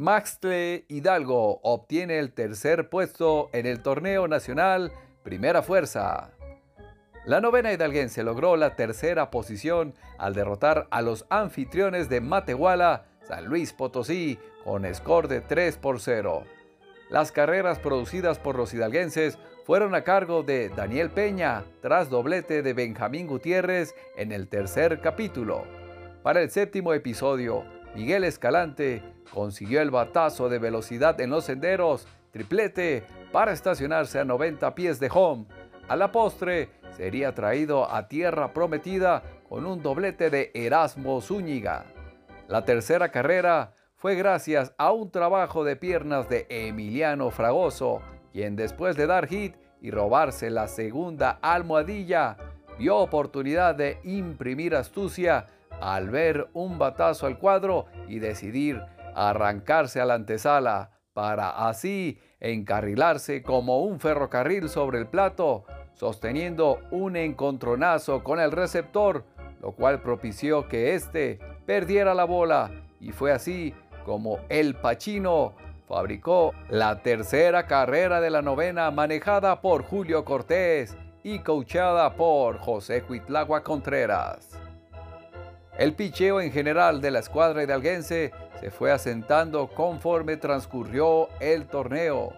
Maxtle Hidalgo obtiene el tercer puesto en el torneo nacional Primera Fuerza. La novena hidalguense logró la tercera posición al derrotar a los anfitriones de Matehuala, San Luis Potosí, con score de 3 por 0. Las carreras producidas por los hidalguenses fueron a cargo de Daniel Peña, tras doblete de Benjamín Gutiérrez en el tercer capítulo. Para el séptimo episodio, Miguel Escalante consiguió el batazo de velocidad en los senderos, triplete, para estacionarse a 90 pies de home. A la postre, sería traído a tierra prometida con un doblete de Erasmo Zúñiga. La tercera carrera fue gracias a un trabajo de piernas de Emiliano Fragoso, quien después de dar hit y robarse la segunda almohadilla, vio oportunidad de imprimir astucia al ver un batazo al cuadro y decidir arrancarse a la antesala para así encarrilarse como un ferrocarril sobre el plato, sosteniendo un encontronazo con el receptor, lo cual propició que éste perdiera la bola y fue así como el Pachino fabricó la tercera carrera de la novena manejada por Julio Cortés y coachada por José Huitlagua Contreras. El picheo en general de la escuadra hidalguense se fue asentando conforme transcurrió el torneo.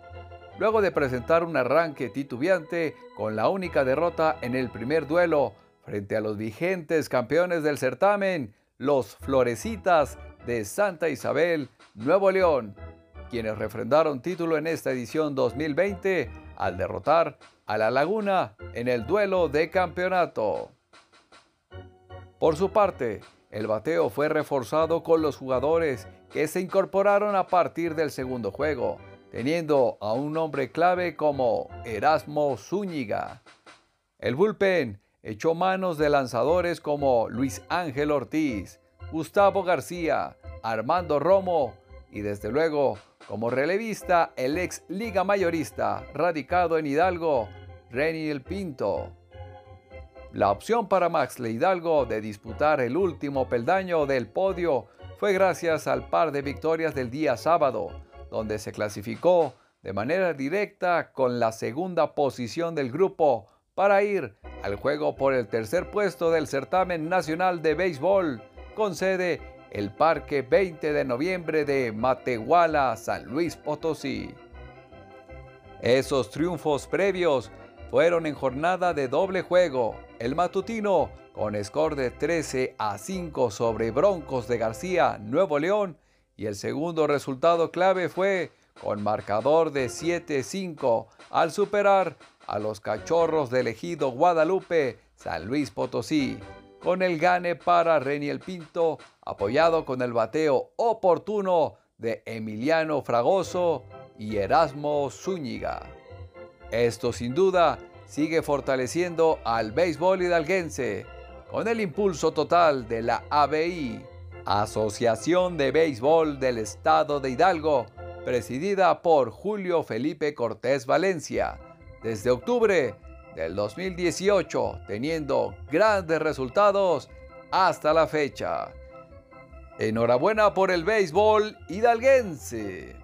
Luego de presentar un arranque titubeante con la única derrota en el primer duelo frente a los vigentes campeones del certamen, los Florecitas de Santa Isabel, Nuevo León, quienes refrendaron título en esta edición 2020 al derrotar a La Laguna en el duelo de campeonato. Por su parte, el bateo fue reforzado con los jugadores que se incorporaron a partir del segundo juego, teniendo a un hombre clave como Erasmo Zúñiga. El bullpen echó manos de lanzadores como Luis Ángel Ortiz, Gustavo García, Armando Romo y desde luego como relevista el ex liga mayorista radicado en Hidalgo, Reniel Pinto. La opción para Max Hidalgo de disputar el último peldaño del podio fue gracias al par de victorias del día sábado, donde se clasificó de manera directa con la segunda posición del grupo para ir al juego por el tercer puesto del certamen nacional de béisbol, con sede el Parque 20 de noviembre de Matehuala, San Luis Potosí. Esos triunfos previos fueron en jornada de doble juego. El matutino con score de 13 a 5 sobre Broncos de García, Nuevo León. Y el segundo resultado clave fue con marcador de 7-5 al superar a los cachorros del ejido Guadalupe, San Luis Potosí, con el gane para Reniel Pinto, apoyado con el bateo oportuno de Emiliano Fragoso y Erasmo Zúñiga. Esto sin duda sigue fortaleciendo al béisbol hidalguense con el impulso total de la ABI, Asociación de Béisbol del Estado de Hidalgo, presidida por Julio Felipe Cortés Valencia, desde octubre del 2018, teniendo grandes resultados hasta la fecha. Enhorabuena por el béisbol hidalguense.